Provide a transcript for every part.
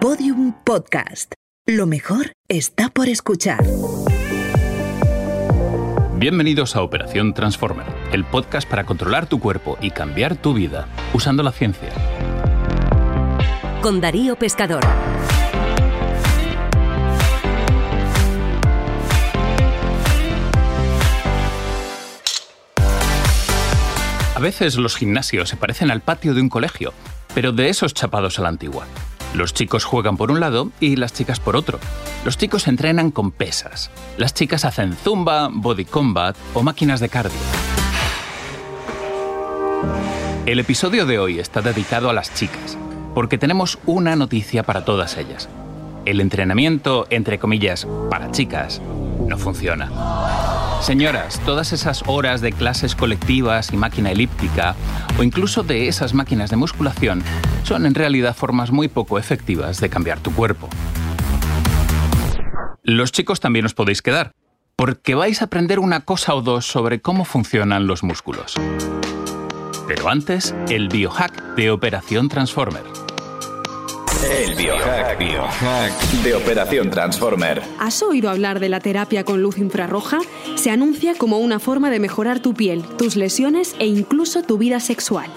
Podium Podcast. Lo mejor está por escuchar. Bienvenidos a Operación Transformer, el podcast para controlar tu cuerpo y cambiar tu vida usando la ciencia. Con Darío Pescador. A veces los gimnasios se parecen al patio de un colegio, pero de esos chapados a la antigua. Los chicos juegan por un lado y las chicas por otro. Los chicos entrenan con pesas. Las chicas hacen zumba, body combat o máquinas de cardio. El episodio de hoy está dedicado a las chicas, porque tenemos una noticia para todas ellas. El entrenamiento, entre comillas, para chicas, no funciona. Señoras, todas esas horas de clases colectivas y máquina elíptica, o incluso de esas máquinas de musculación, son en realidad formas muy poco efectivas de cambiar tu cuerpo. Los chicos también os podéis quedar, porque vais a aprender una cosa o dos sobre cómo funcionan los músculos. Pero antes, el biohack de Operación Transformer. El biohack, de Operación Transformer. ¿Has oído hablar de la terapia con luz infrarroja? Se anuncia como una forma de mejorar tu piel, tus lesiones e incluso tu vida sexual.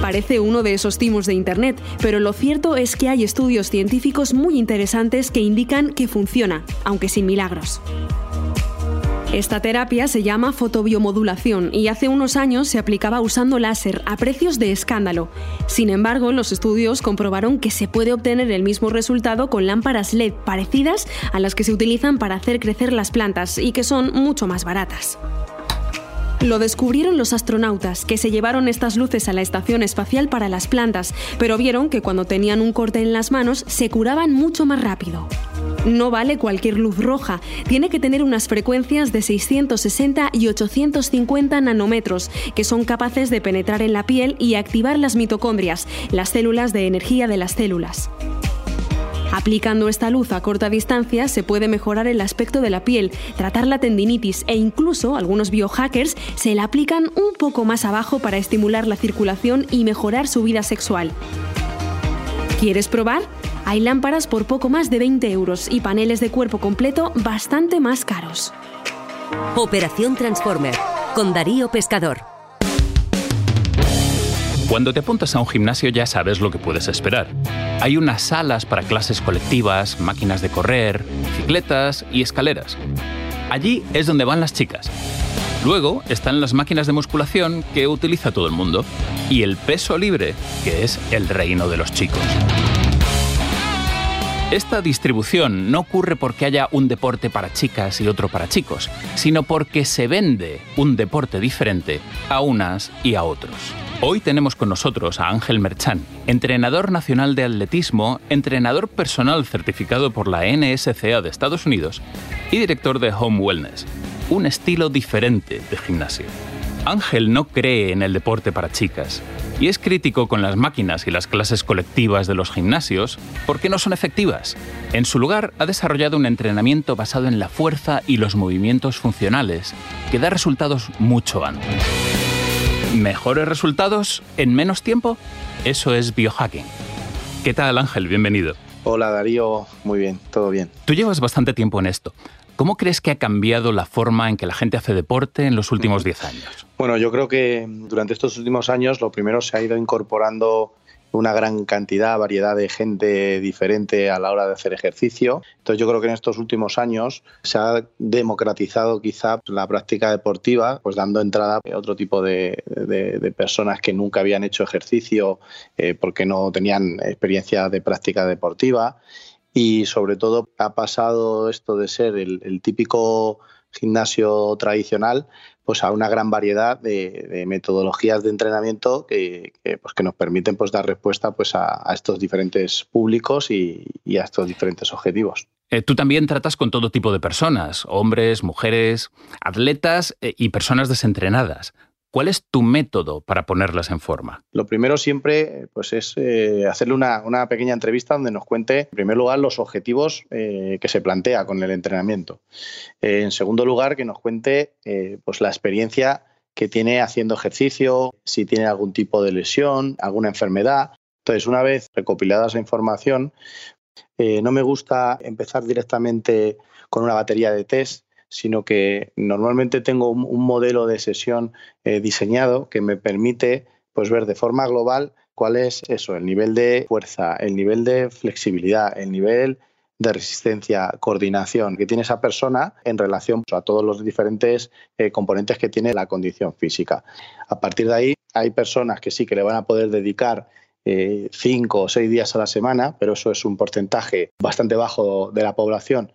Parece uno de esos timos de Internet, pero lo cierto es que hay estudios científicos muy interesantes que indican que funciona, aunque sin milagros. Esta terapia se llama fotobiomodulación y hace unos años se aplicaba usando láser a precios de escándalo. Sin embargo, los estudios comprobaron que se puede obtener el mismo resultado con lámparas LED parecidas a las que se utilizan para hacer crecer las plantas y que son mucho más baratas. Lo descubrieron los astronautas, que se llevaron estas luces a la estación espacial para las plantas, pero vieron que cuando tenían un corte en las manos se curaban mucho más rápido. No vale cualquier luz roja, tiene que tener unas frecuencias de 660 y 850 nanómetros, que son capaces de penetrar en la piel y activar las mitocondrias, las células de energía de las células. Aplicando esta luz a corta distancia se puede mejorar el aspecto de la piel, tratar la tendinitis e incluso algunos biohackers se la aplican un poco más abajo para estimular la circulación y mejorar su vida sexual. ¿Quieres probar? Hay lámparas por poco más de 20 euros y paneles de cuerpo completo bastante más caros. Operación Transformer con Darío Pescador. Cuando te apuntas a un gimnasio ya sabes lo que puedes esperar. Hay unas salas para clases colectivas, máquinas de correr, bicicletas y escaleras. Allí es donde van las chicas. Luego están las máquinas de musculación que utiliza todo el mundo. Y el peso libre, que es el reino de los chicos. Esta distribución no ocurre porque haya un deporte para chicas y otro para chicos, sino porque se vende un deporte diferente a unas y a otros. Hoy tenemos con nosotros a Ángel Merchan, entrenador nacional de atletismo, entrenador personal certificado por la NSCA de Estados Unidos y director de Home Wellness, un estilo diferente de gimnasio. Ángel no cree en el deporte para chicas y es crítico con las máquinas y las clases colectivas de los gimnasios porque no son efectivas. En su lugar, ha desarrollado un entrenamiento basado en la fuerza y los movimientos funcionales que da resultados mucho antes. ¿Mejores resultados en menos tiempo? Eso es biohacking. ¿Qué tal Ángel? Bienvenido. Hola Darío, muy bien, todo bien. Tú llevas bastante tiempo en esto. ¿Cómo crees que ha cambiado la forma en que la gente hace deporte en los últimos 10 años? Bueno, yo creo que durante estos últimos años lo primero se ha ido incorporando una gran cantidad, variedad de gente diferente a la hora de hacer ejercicio. Entonces yo creo que en estos últimos años se ha democratizado quizá la práctica deportiva, pues dando entrada a otro tipo de, personas que nunca habían hecho ejercicio eh, porque no tenían experiencia de práctica deportiva y sobre todo ha pasado esto de ser el, típico gimnasio tradicional pues a una gran variedad de, metodologías de entrenamiento que, pues que nos permiten pues dar respuesta pues a, estos diferentes públicos y, a estos diferentes objetivos. Eh, tú también tratas con todo tipo de personas, hombres, mujeres, atletas eh, y personas desentrenadas. ¿Cuál es tu método para ponerlas en forma? Lo primero siempre pues, es eh, hacerle una, pequeña entrevista donde nos cuente, en primer lugar, los objetivos eh, que se plantea con el entrenamiento. en segundo lugar, que nos cuente pues, la experiencia que tiene haciendo ejercicio, si tiene algún tipo de lesión, alguna enfermedad. Entonces, una vez recopilada esa información, eh, no me gusta empezar directamente con una batería de test, sino que normalmente tengo un, modelo de sesión eh, diseñado que me permite pues, ver de forma global cuál es eso, el nivel de fuerza, el nivel de flexibilidad, el nivel de resistencia, coordinación que tiene esa persona en relación a todos los diferentes eh, componentes que tiene la condición física. A partir de ahí, hay personas que sí que le van a poder dedicar eh, cinco o seis días a la semana, pero eso es un porcentaje bastante bajo de la población.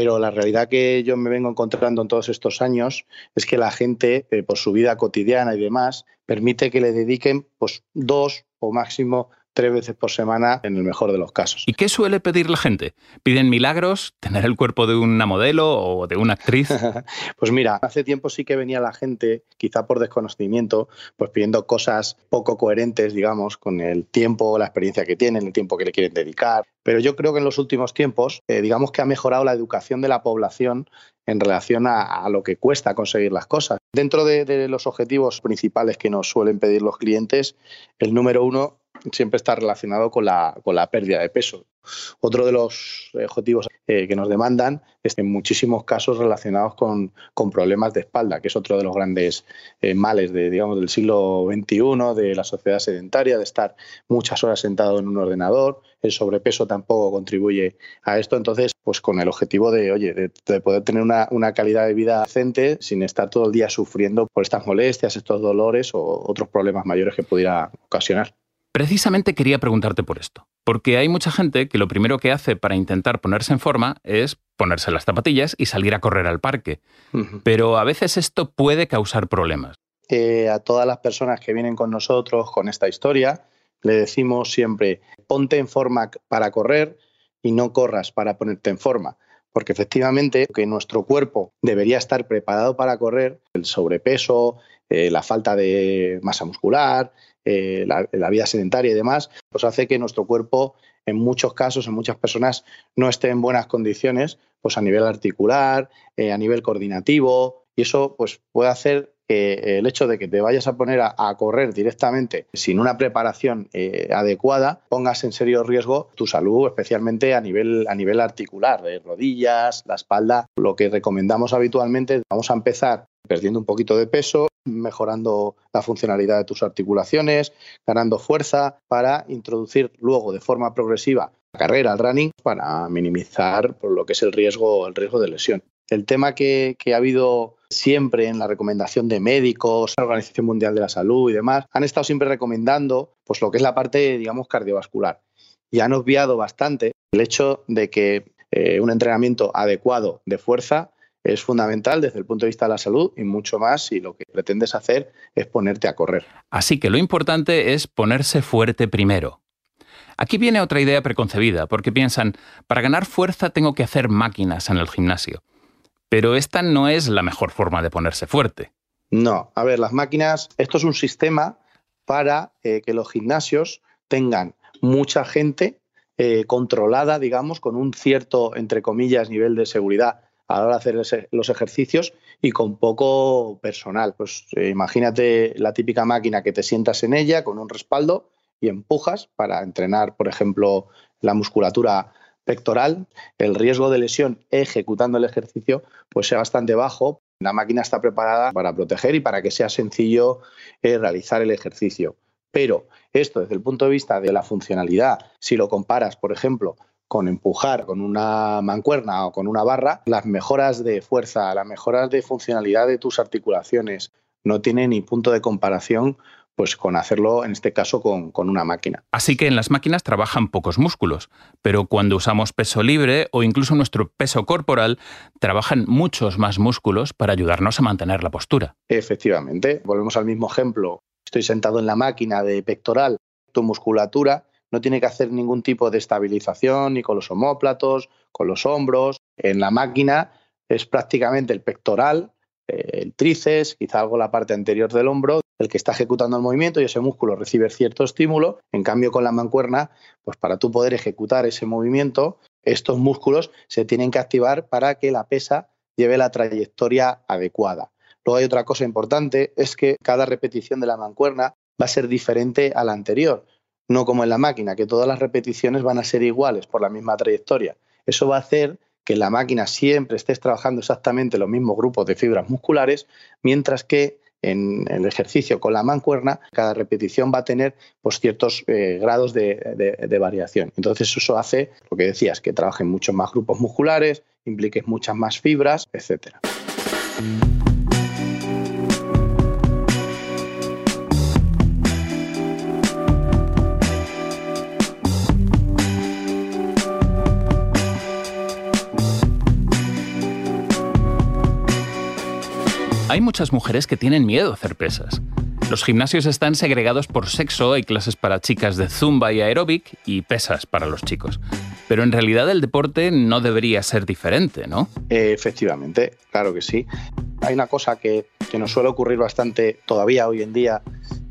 Pero la realidad que yo me vengo encontrando en todos estos años es que la gente, eh, por su vida cotidiana y demás, permite que le dediquen pues, dos o máximo tres veces por semana en el mejor de los casos. ¿Y qué suele pedir la gente? ¿Piden milagros? ¿Tener el cuerpo de una modelo o de una actriz? pues mira, hace tiempo sí que venía la gente, quizá por desconocimiento, pues pidiendo cosas poco coherentes, digamos, con el tiempo, la experiencia que tienen, el tiempo que le quieren dedicar. Pero yo creo que en los últimos tiempos, eh, digamos que ha mejorado la educación de la población en relación a, lo que cuesta conseguir las cosas. Dentro de, los objetivos principales que nos suelen pedir los clientes, el número uno siempre está relacionado con la, con la pérdida de peso. Otro de los objetivos eh, que nos demandan es en muchísimos casos relacionados con, problemas de espalda, que es otro de los grandes eh, males de, digamos, del siglo XXI, de la sociedad sedentaria, de estar muchas horas sentado en un ordenador. El sobrepeso tampoco contribuye a esto. Entonces, pues con el objetivo de, oye, de, poder tener una, una, calidad de vida decente sin estar todo el día sufriendo por estas molestias, estos dolores o otros problemas mayores que pudiera ocasionar. Precisamente quería preguntarte por esto, porque hay mucha gente que lo primero que hace para intentar ponerse en forma es ponerse las zapatillas y salir a correr al parque, pero a veces esto puede causar problemas. Eh, a todas las personas que vienen con nosotros con esta historia, le decimos siempre, ponte en forma para correr y no corras para ponerte en forma porque efectivamente que nuestro cuerpo debería estar preparado para correr, el sobrepeso, eh, la falta de masa muscular, eh, la, vida sedentaria y demás, pues hace que nuestro cuerpo en muchos casos, en muchas personas, no esté en buenas condiciones, pues a nivel articular, eh, a nivel coordinativo, y eso pues puede hacer que el hecho de que te vayas a poner a, correr directamente sin una preparación eh, adecuada pongas en serio riesgo tu salud, especialmente a nivel, a nivel articular, de rodillas, la espalda. Lo que recomendamos habitualmente, vamos a empezar perdiendo un poquito de peso, mejorando la funcionalidad de tus articulaciones, ganando fuerza para introducir luego de forma progresiva la carrera, el running, para minimizar por lo que es el riesgo, el riesgo de lesión. El tema que, ha habido siempre en la recomendación de médicos, Organización Mundial de la Salud y demás, han estado siempre recomendando pues, lo que es la parte, digamos, cardiovascular. Y han obviado bastante el hecho de que eh, un entrenamiento adecuado de fuerza es fundamental desde el punto de vista de la salud y mucho más si lo que pretendes hacer es ponerte a correr. Así que lo importante es ponerse fuerte primero. Aquí viene otra idea preconcebida, porque piensan, para ganar fuerza tengo que hacer máquinas en el gimnasio. Pero esta no es la mejor forma de ponerse fuerte. No, a ver, las máquinas, esto es un sistema para eh, que los gimnasios tengan mucha gente eh, controlada, digamos, con un cierto, entre comillas, nivel de seguridad a la hora de hacer los ejercicios y con poco personal. Pues eh, imagínate la típica máquina que te sientas en ella con un respaldo y empujas para entrenar, por ejemplo, la musculatura pectoral, el riesgo de lesión ejecutando el ejercicio pues sea bastante bajo. La máquina está preparada para proteger y para que sea sencillo eh, realizar el ejercicio. Pero esto desde el punto de vista de la funcionalidad, si lo comparas, por ejemplo, con empujar con una mancuerna o con una barra, las mejoras de fuerza, las mejoras de funcionalidad de tus articulaciones no tienen ni punto de comparación pues con hacerlo en este caso con, con, una máquina. Así que en las máquinas trabajan pocos músculos, pero cuando usamos peso libre o incluso nuestro peso corporal, trabajan muchos más músculos para ayudarnos a mantener la postura. Efectivamente, volvemos al mismo ejemplo. Estoy sentado en la máquina de pectoral, tu musculatura no tiene que hacer ningún tipo de estabilización ni con los homóplatos, con los hombros. En la máquina es prácticamente el pectoral, eh, el tríceps, quizá algo la parte anterior del hombro, el que está ejecutando el movimiento y ese músculo recibe cierto estímulo. En cambio, con la mancuerna, pues para tú poder ejecutar ese movimiento, estos músculos se tienen que activar para que la pesa lleve la trayectoria adecuada. Luego hay otra cosa importante, es que cada repetición de la mancuerna va a ser diferente a la anterior, no como en la máquina, que todas las repeticiones van a ser iguales por la misma trayectoria. Eso va a hacer que en la máquina siempre estés trabajando exactamente los mismos grupos de fibras musculares, mientras que en el ejercicio con la mancuerna, cada repetición va a tener pues, ciertos eh, grados de, de, variación. Entonces eso hace, lo que decías, que trabajen muchos más grupos musculares, impliques muchas más fibras, etcétera. Hay muchas mujeres que tienen miedo a hacer pesas. Los gimnasios están segregados por sexo, hay clases para chicas de zumba y aeróbic y pesas para los chicos. Pero en realidad el deporte no debería ser diferente, ¿no? efectivamente, claro que sí. Hay una cosa que, nos suele ocurrir bastante todavía hoy en día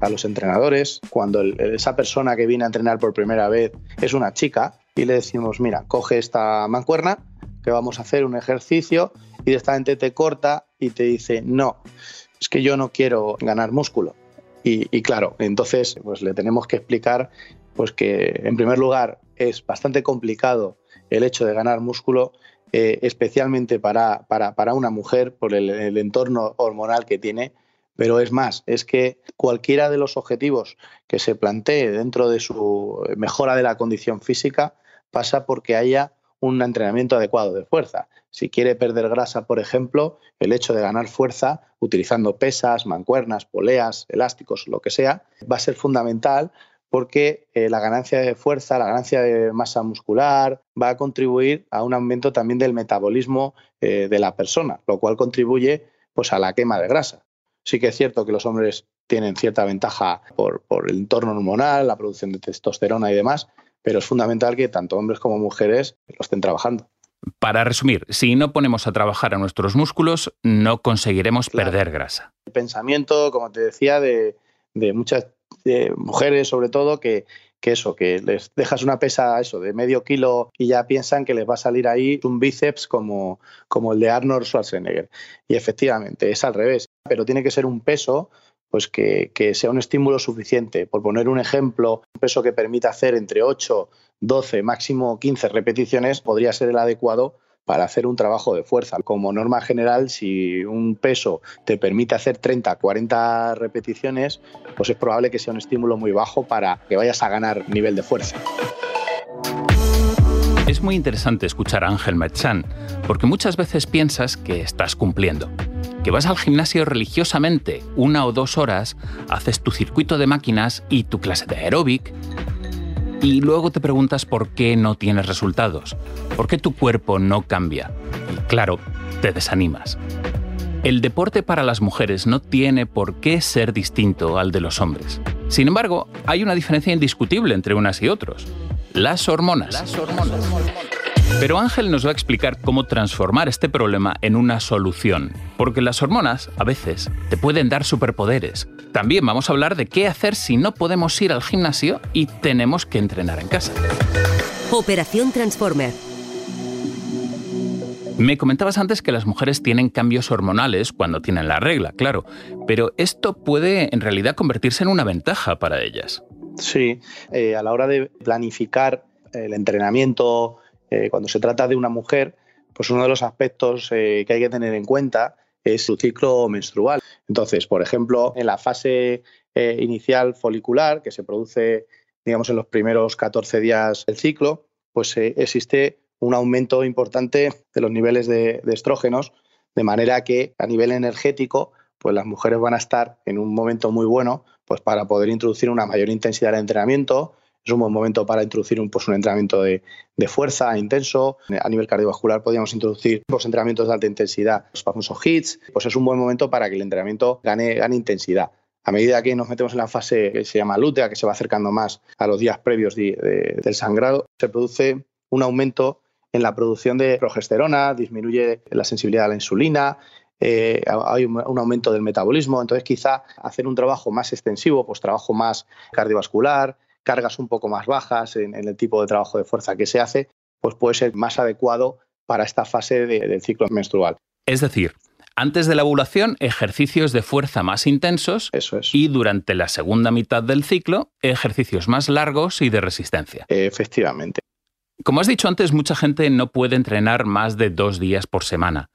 a los entrenadores, cuando esa persona que viene a entrenar por primera vez es una chica y le decimos, mira, coge esta mancuerna, vamos a hacer un ejercicio y directamente te corta y te dice, no, es que yo no quiero ganar músculo. Y, claro, entonces pues le tenemos que explicar pues que en primer lugar es bastante complicado el hecho de ganar músculo, eh, especialmente para, para, una mujer por el entorno hormonal que tiene, pero es más, es que cualquiera de los objetivos que se plantee dentro de su mejora de la condición física pasa porque haya un entrenamiento adecuado de fuerza. Si quiere perder grasa, por ejemplo, el hecho de ganar fuerza utilizando pesas, mancuernas, poleas, elásticos, lo que sea, va a ser fundamental porque eh, la ganancia de fuerza, la ganancia de masa muscular va a contribuir a un aumento también del metabolismo eh, de la persona, lo cual contribuye pues, a la quema de grasa. Sí que es cierto que los hombres tienen cierta ventaja por, por el entorno hormonal, la producción de testosterona y demás, pero es fundamental que tanto hombres como mujeres lo estén trabajando. Para resumir, si no ponemos a trabajar a nuestros músculos, no conseguiremos perder grasa. El pensamiento, como te decía, de, muchas mujeres sobre todo, que, eso, que les dejas una pesa eso, de medio kilo y ya piensan que les va a salir ahí un bíceps como, como el de Arnold Schwarzenegger. Y efectivamente, es al revés, pero tiene que ser un peso pues que, sea un estímulo suficiente. Por poner un ejemplo, un peso que permita hacer entre 8, 12, máximo 15 repeticiones podría ser el adecuado para hacer un trabajo de fuerza. Como norma general, si un peso te permite hacer 30, 40 repeticiones, pues es probable que sea un estímulo muy bajo para que vayas a ganar nivel de fuerza. Es muy interesante escuchar a Ángel Merchan, porque muchas veces piensas que estás cumpliendo que vas al gimnasio religiosamente una o dos horas, haces tu circuito de máquinas y tu clase de aeróbic, y luego te preguntas por qué no tienes resultados, por qué tu cuerpo no cambia. Y claro, te desanimas. El deporte para las mujeres no tiene por qué ser distinto al de los hombres. Sin embargo, hay una diferencia indiscutible entre unas y otros. Las hormonas. Las hormonas. Pero Ángel nos va a explicar cómo transformar este problema en una solución, porque las hormonas a veces te pueden dar superpoderes. También vamos a hablar de qué hacer si no podemos ir al gimnasio y tenemos que entrenar en casa. Operación Transformer. Me comentabas antes que las mujeres tienen cambios hormonales cuando tienen la regla, claro, pero esto puede en realidad convertirse en una ventaja para ellas. Sí, eh, a la hora de planificar el entrenamiento eh, cuando se trata de una mujer, pues uno de los aspectos eh, que hay que tener en cuenta es su ciclo menstrual. Entonces, por ejemplo, en la fase eh, inicial folicular, que se produce, digamos, en los primeros 14 días del ciclo, pues existe un aumento importante de los niveles de, de estrógenos, de manera que a nivel energético, pues las mujeres van a estar en un momento muy bueno pues para poder introducir una mayor intensidad de entrenamiento, es un buen momento para introducir un, pues, un entrenamiento de, fuerza intenso. A nivel cardiovascular podríamos introducir los entrenamientos de alta intensidad, los famosos HITs. Pues es un buen momento para que el entrenamiento gane, gane intensidad. A medida que nos metemos en la fase que se llama lútea, que se va acercando más a los días previos del sangrado, se produce un aumento en la producción de progesterona, disminuye la sensibilidad a la insulina, eh, hay un, aumento del metabolismo, entonces quizá hacer un trabajo más extensivo, pues trabajo más cardiovascular, cargas un poco más bajas en, el tipo de trabajo de fuerza que se hace, pues puede ser más adecuado para esta fase del ciclo menstrual. Es decir, Antes de la ovulación, ejercicios de fuerza más intensos. Eso es. Y durante la segunda mitad del ciclo, ejercicios más largos y de resistencia. Efectivamente. Como has dicho antes, mucha gente no puede entrenar más de dos días por semana.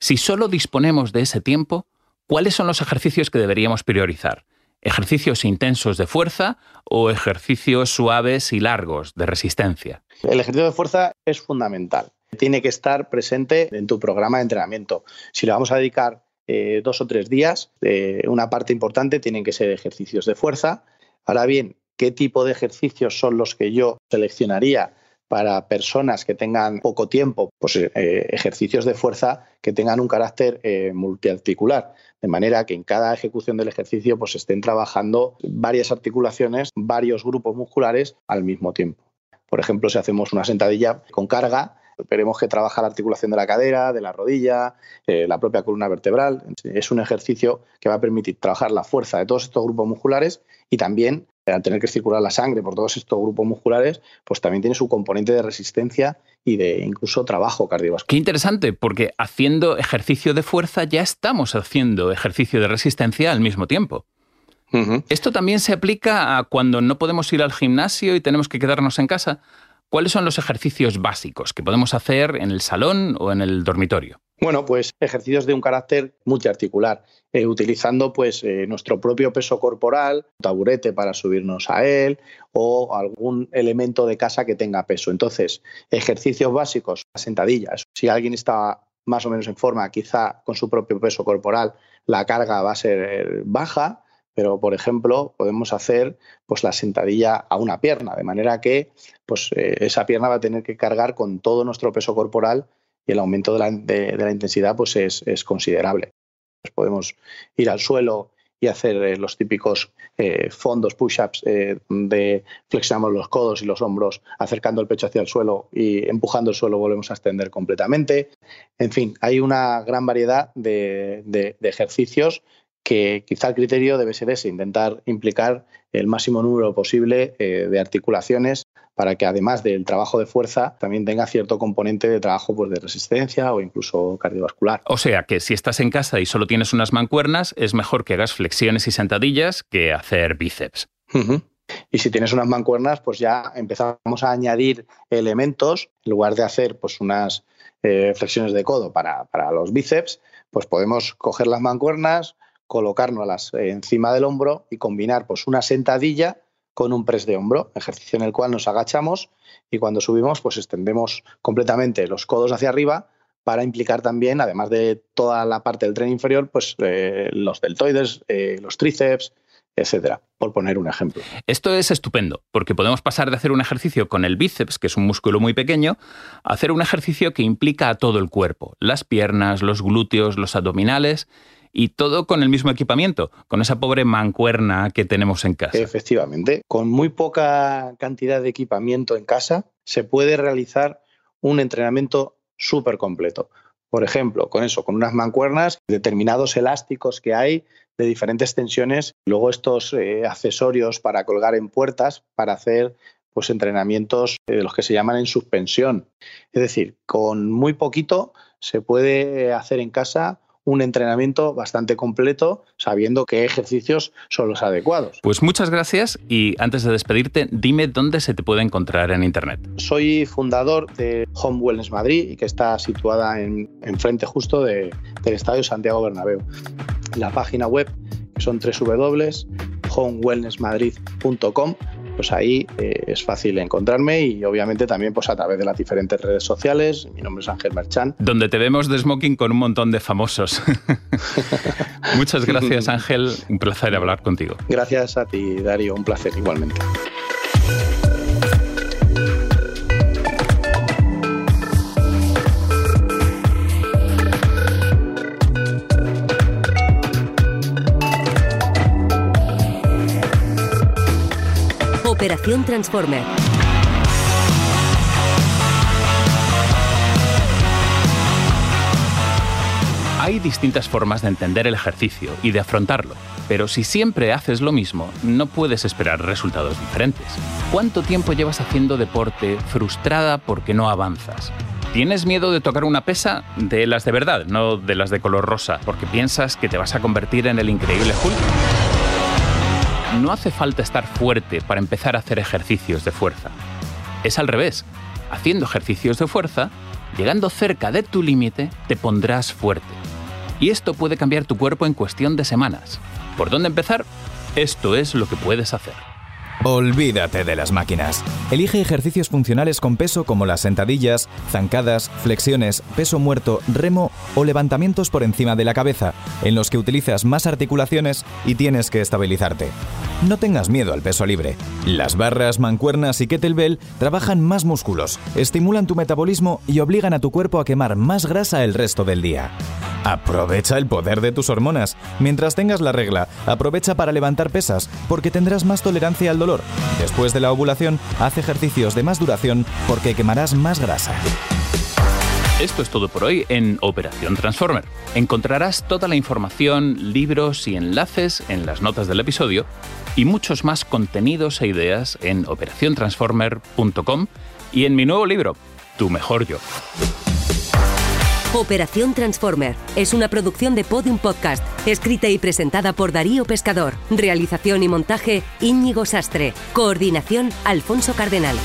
Si solo disponemos de ese tiempo, ¿cuáles son los ejercicios que deberíamos priorizar? ¿Ejercicios intensos de fuerza o ejercicios suaves y largos de resistencia? El ejercicio de fuerza es fundamental. Tiene que estar presente en tu programa de entrenamiento. Si le vamos a dedicar eh, dos o tres días, eh, una parte importante tienen que ser ejercicios de fuerza. Ahora bien, ¿qué tipo de ejercicios son los que yo seleccionaría para personas que tengan poco tiempo, pues eh, ejercicios de fuerza que tengan un carácter eh, multiarticular, de manera que en cada ejecución del ejercicio pues estén trabajando varias articulaciones, varios grupos musculares al mismo tiempo. Por ejemplo, si hacemos una sentadilla con carga, veremos que trabaja la articulación de la cadera, de la rodilla, eh, la propia columna vertebral. Es un ejercicio que va a permitir trabajar la fuerza de todos estos grupos musculares y también al tener que circular la sangre por todos estos grupos musculares, pues también tiene su componente de resistencia y de incluso trabajo cardiovascular. Qué interesante, porque haciendo ejercicio de fuerza ya estamos haciendo ejercicio de resistencia al mismo tiempo. Esto también se aplica a cuando no podemos ir al gimnasio y tenemos que quedarnos en casa. ¿Cuáles son los ejercicios básicos que podemos hacer en el salón o en el dormitorio? Bueno, pues ejercicios de un carácter multiarticular, eh, utilizando pues eh, nuestro propio peso corporal, taburete para subirnos a él o algún elemento de casa que tenga peso. Entonces, ejercicios básicos, sentadillas. Si alguien está más o menos en forma, quizá con su propio peso corporal, la carga va a ser baja, pero por ejemplo podemos hacer pues la sentadilla a una pierna, de manera que pues eh, esa pierna va a tener que cargar con todo nuestro peso corporal y el aumento de la, intensidad pues es, considerable. Pues podemos ir al suelo y hacer eh, los típicos eh, fondos, push-ups, eh, donde flexionamos los codos y los hombros, acercando el pecho hacia el suelo y empujando el suelo volvemos a extender completamente. En fin, hay una gran variedad de ejercicios que quizá el criterio debe ser ese, intentar implicar el máximo número posible de articulaciones para que además del trabajo de fuerza también tenga cierto componente de trabajo pues, de resistencia o incluso cardiovascular. O sea que si estás en casa y solo tienes unas mancuernas, es mejor que hagas flexiones y sentadillas que hacer bíceps. Y si tienes unas mancuernas, pues ya empezamos a añadir elementos, en lugar de hacer pues unas eh, flexiones de codo para, para los bíceps, pues podemos coger las mancuernas, colocárnoslas encima del hombro y combinar pues, una sentadilla con un press de hombro, ejercicio en el cual nos agachamos y cuando subimos pues extendemos completamente los codos hacia arriba para implicar también, además de toda la parte del tren inferior, pues eh, los deltoides, eh, los tríceps, etcétera, por poner un ejemplo. Esto es estupendo, porque podemos pasar de hacer un ejercicio con el bíceps, que es un músculo muy pequeño, a hacer un ejercicio que implica a todo el cuerpo, las piernas, los glúteos, los abdominales y todo con el mismo equipamiento, con esa pobre mancuerna que tenemos en casa. Efectivamente, con muy poca cantidad de equipamiento en casa se puede realizar un entrenamiento súper completo. Por ejemplo, con eso, con unas mancuernas, determinados elásticos que hay de diferentes tensiones, luego estos eh, accesorios para colgar en puertas para hacer pues entrenamientos de los que se llaman en suspensión. Es decir, con muy poquito se puede hacer en casa un entrenamiento bastante completo, sabiendo qué ejercicios son los adecuados. Pues muchas gracias y antes de despedirte, dime dónde se te puede encontrar en Internet. Soy fundador de Home Wellness Madrid, que está situada en, frente justo del Estadio Santiago Bernabéu. La página web son www.homewellnessmadrid.com pues ahí eh, es fácil encontrarme y obviamente también pues a través de las diferentes redes sociales. Mi nombre es Ángel Merchan. Donde te vemos de smoking con un montón de famosos. Muchas gracias Ángel, un placer hablar contigo. Gracias a ti Darío, un placer igualmente. Operación Transformer. Hay distintas formas de entender el ejercicio y de afrontarlo, pero si siempre haces lo mismo, no puedes esperar resultados diferentes. ¿Cuánto tiempo llevas haciendo deporte frustrada porque no avanzas? ¿Tienes miedo de tocar una pesa? De las de verdad, no de las de color rosa, porque piensas que te vas a convertir en el increíble Hulk. No hace falta estar fuerte para empezar a hacer ejercicios de fuerza. Es al revés. Haciendo ejercicios de fuerza, llegando cerca de tu límite, te pondrás fuerte. Y esto puede cambiar tu cuerpo en cuestión de semanas. ¿Por dónde empezar? Esto es lo que puedes hacer. Olvídate de las máquinas. Elige ejercicios funcionales con peso como las sentadillas, zancadas, flexiones, peso muerto, remo o levantamientos por encima de la cabeza, en los que utilizas más articulaciones y tienes que estabilizarte. No tengas miedo al peso libre. Las barras, mancuernas y kettlebell trabajan más músculos, estimulan tu metabolismo y obligan a tu cuerpo a quemar más grasa el resto del día. Aprovecha el poder de tus hormonas. Mientras tengas la regla, aprovecha para levantar pesas, porque tendrás más tolerancia al dolor. Después de la ovulación, haz ejercicios de más duración porque quemarás más grasa. Esto es todo por hoy en Operación Transformer. Encontrarás toda la información, libros y enlaces en las notas del episodio y muchos más contenidos e ideas en operaciontransformer.com y en mi nuevo libro, Tu mejor yo. Operación Transformer es una producción de Podium Podcast, escrita y presentada por Darío Pescador. Realización y montaje Íñigo Sastre. Coordinación Alfonso Cardenal.